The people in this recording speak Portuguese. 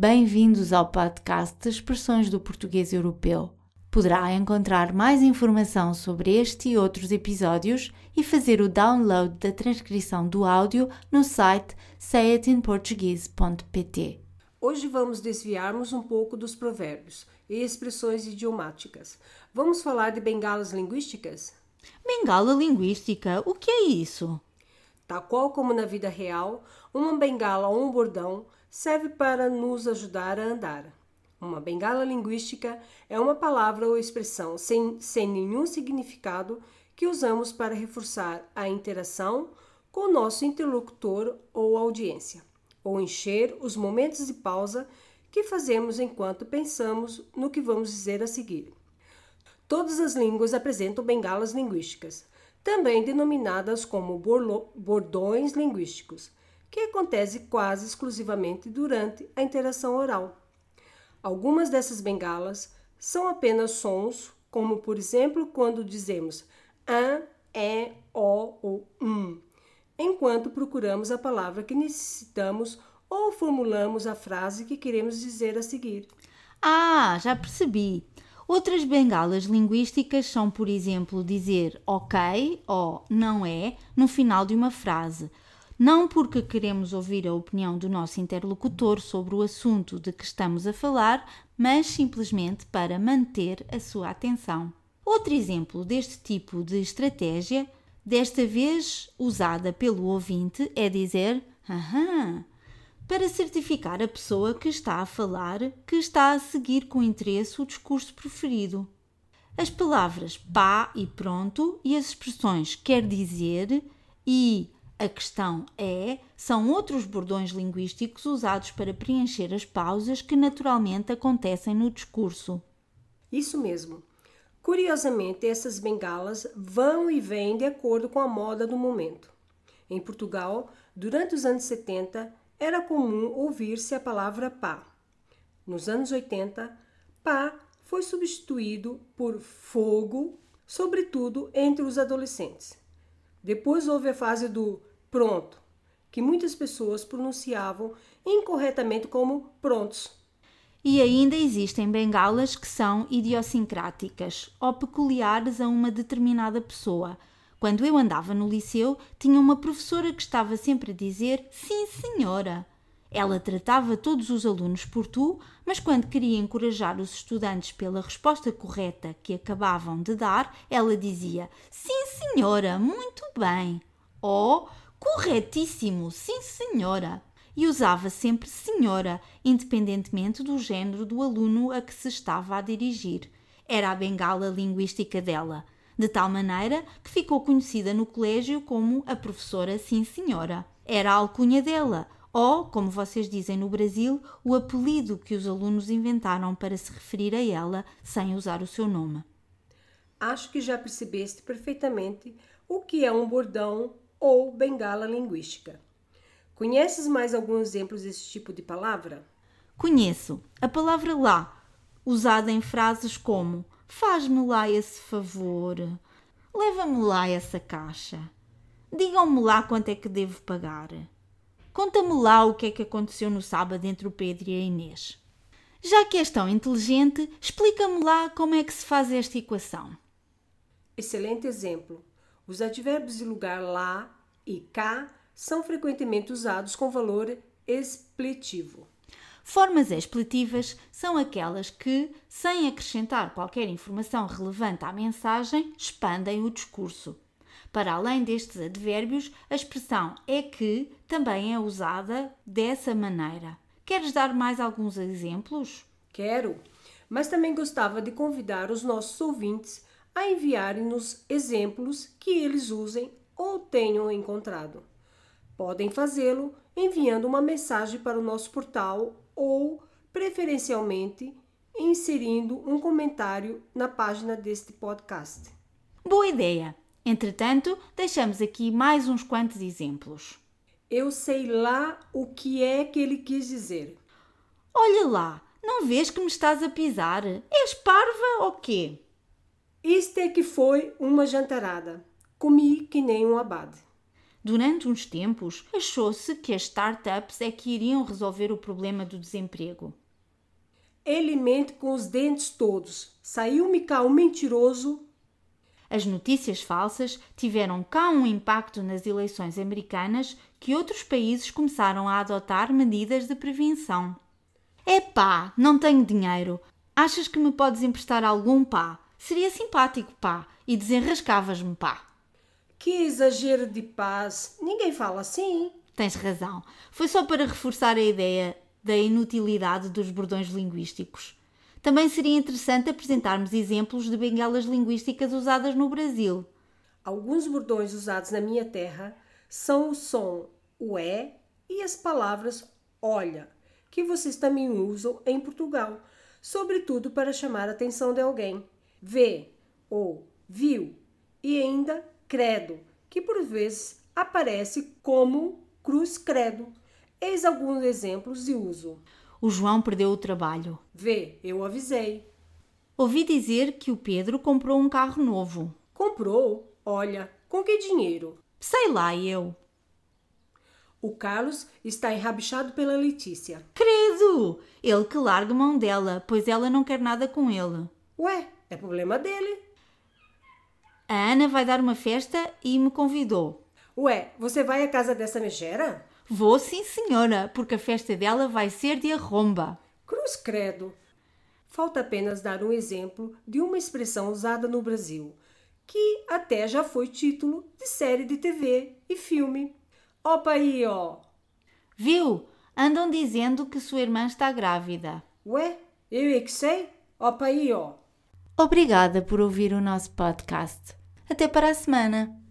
Bem-vindos ao podcast de Expressões do Português Europeu. Poderá encontrar mais informação sobre este e outros episódios e fazer o download da transcrição do áudio no site sayitinportuguese.pt. Hoje vamos desviarmos um pouco dos provérbios e expressões idiomáticas. Vamos falar de bengalas linguísticas? Bengala linguística, o que é isso? Tal qual como na vida real, uma bengala ou um bordão serve para nos ajudar a andar. Uma bengala linguística é uma palavra ou expressão sem, sem nenhum significado que usamos para reforçar a interação com o nosso interlocutor ou audiência, ou encher os momentos de pausa que fazemos enquanto pensamos no que vamos dizer a seguir. Todas as línguas apresentam bengalas linguísticas, também denominadas como bordões linguísticos, que acontece quase exclusivamente durante a interação oral. Algumas dessas bengalas são apenas sons, como por exemplo quando dizemos a, é, o ou um, enquanto procuramos a palavra que necessitamos ou formulamos a frase que queremos dizer a seguir. Ah, já percebi. Outras bengalas linguísticas são, por exemplo, dizer ok ou não é no final de uma frase não porque queremos ouvir a opinião do nosso interlocutor sobre o assunto de que estamos a falar, mas simplesmente para manter a sua atenção. Outro exemplo deste tipo de estratégia, desta vez usada pelo ouvinte, é dizer aham, para certificar a pessoa que está a falar que está a seguir com interesse o discurso preferido. As palavras pá e pronto e as expressões quer dizer e a questão é, são outros bordões linguísticos usados para preencher as pausas que naturalmente acontecem no discurso. Isso mesmo. Curiosamente, essas bengalas vão e vêm de acordo com a moda do momento. Em Portugal, durante os anos 70, era comum ouvir-se a palavra pá. Nos anos 80, pá foi substituído por fogo, sobretudo entre os adolescentes. Depois houve a fase do pronto, que muitas pessoas pronunciavam incorretamente como prontos. E ainda existem bengalas que são idiosincráticas ou peculiares a uma determinada pessoa. Quando eu andava no liceu, tinha uma professora que estava sempre a dizer sim, senhora. Ela tratava todos os alunos por tu, mas quando queria encorajar os estudantes pela resposta correta que acabavam de dar, ela dizia sim, senhora, muito bem. Ou Corretíssimo, sim, senhora! E usava sempre senhora, independentemente do género do aluno a que se estava a dirigir. Era a bengala linguística dela, de tal maneira que ficou conhecida no colégio como a professora Sim Senhora. Era a alcunha dela, ou, como vocês dizem no Brasil, o apelido que os alunos inventaram para se referir a ela sem usar o seu nome. Acho que já percebeste perfeitamente o que é um bordão ou bengala linguística. Conheces mais alguns exemplos desse tipo de palavra? Conheço. A palavra lá, usada em frases como faz-me lá esse favor, leva-me lá essa caixa, digam-me lá quanto é que devo pagar, conta-me lá o que é que aconteceu no sábado entre o Pedro e a Inês. Já que és tão inteligente, explica-me lá como é que se faz esta equação. Excelente exemplo. Os advérbios de lugar lá e cá são frequentemente usados com valor expletivo. Formas expletivas são aquelas que, sem acrescentar qualquer informação relevante à mensagem, expandem o discurso. Para além destes advérbios, a expressão é que também é usada dessa maneira. Queres dar mais alguns exemplos? Quero, mas também gostava de convidar os nossos ouvintes a enviarem-nos exemplos que eles usem ou tenham encontrado. Podem fazê-lo enviando uma mensagem para o nosso portal ou, preferencialmente, inserindo um comentário na página deste podcast. Boa ideia! Entretanto, deixamos aqui mais uns quantos exemplos. Eu sei lá o que é que ele quis dizer. Olha lá, não vês que me estás a pisar? És parva ou quê? Isto é que foi uma jantarada. Comi que nem um abade. Durante uns tempos, achou-se que as startups é que iriam resolver o problema do desemprego. Ele mente com os dentes todos. Saiu-me cá um mentiroso. As notícias falsas tiveram cá um impacto nas eleições americanas que outros países começaram a adotar medidas de prevenção. Epá, não tenho dinheiro. Achas que me podes emprestar algum pá? Seria simpático, pá, e desenrascavas-me, pá. Que exagero de paz. Ninguém fala assim. Tens razão. Foi só para reforçar a ideia da inutilidade dos bordões linguísticos. Também seria interessante apresentarmos exemplos de bengalas linguísticas usadas no Brasil. Alguns bordões usados na minha terra são o som o é e as palavras olha, que vocês também usam em Portugal, sobretudo para chamar a atenção de alguém. Vê ou viu e ainda credo, que por vezes aparece como cruz credo. Eis alguns exemplos de uso. O João perdeu o trabalho. Vê, eu avisei. Ouvi dizer que o Pedro comprou um carro novo. Comprou? Olha, com que dinheiro? Sei lá eu. O Carlos está enrabixado pela Letícia. Credo! Ele que larga mão dela, pois ela não quer nada com ele. Ué, é problema dele. A Ana vai dar uma festa e me convidou. Ué, você vai à casa dessa megera? Vou sim, senhora, porque a festa dela vai ser de arromba. Cruz credo. Falta apenas dar um exemplo de uma expressão usada no Brasil, que até já foi título de série de TV e filme. Opa aí, ó. Viu? Andam dizendo que sua irmã está grávida. Ué, eu é que sei? Opa aí, ó. Obrigada por ouvir o nosso podcast. Até para a semana.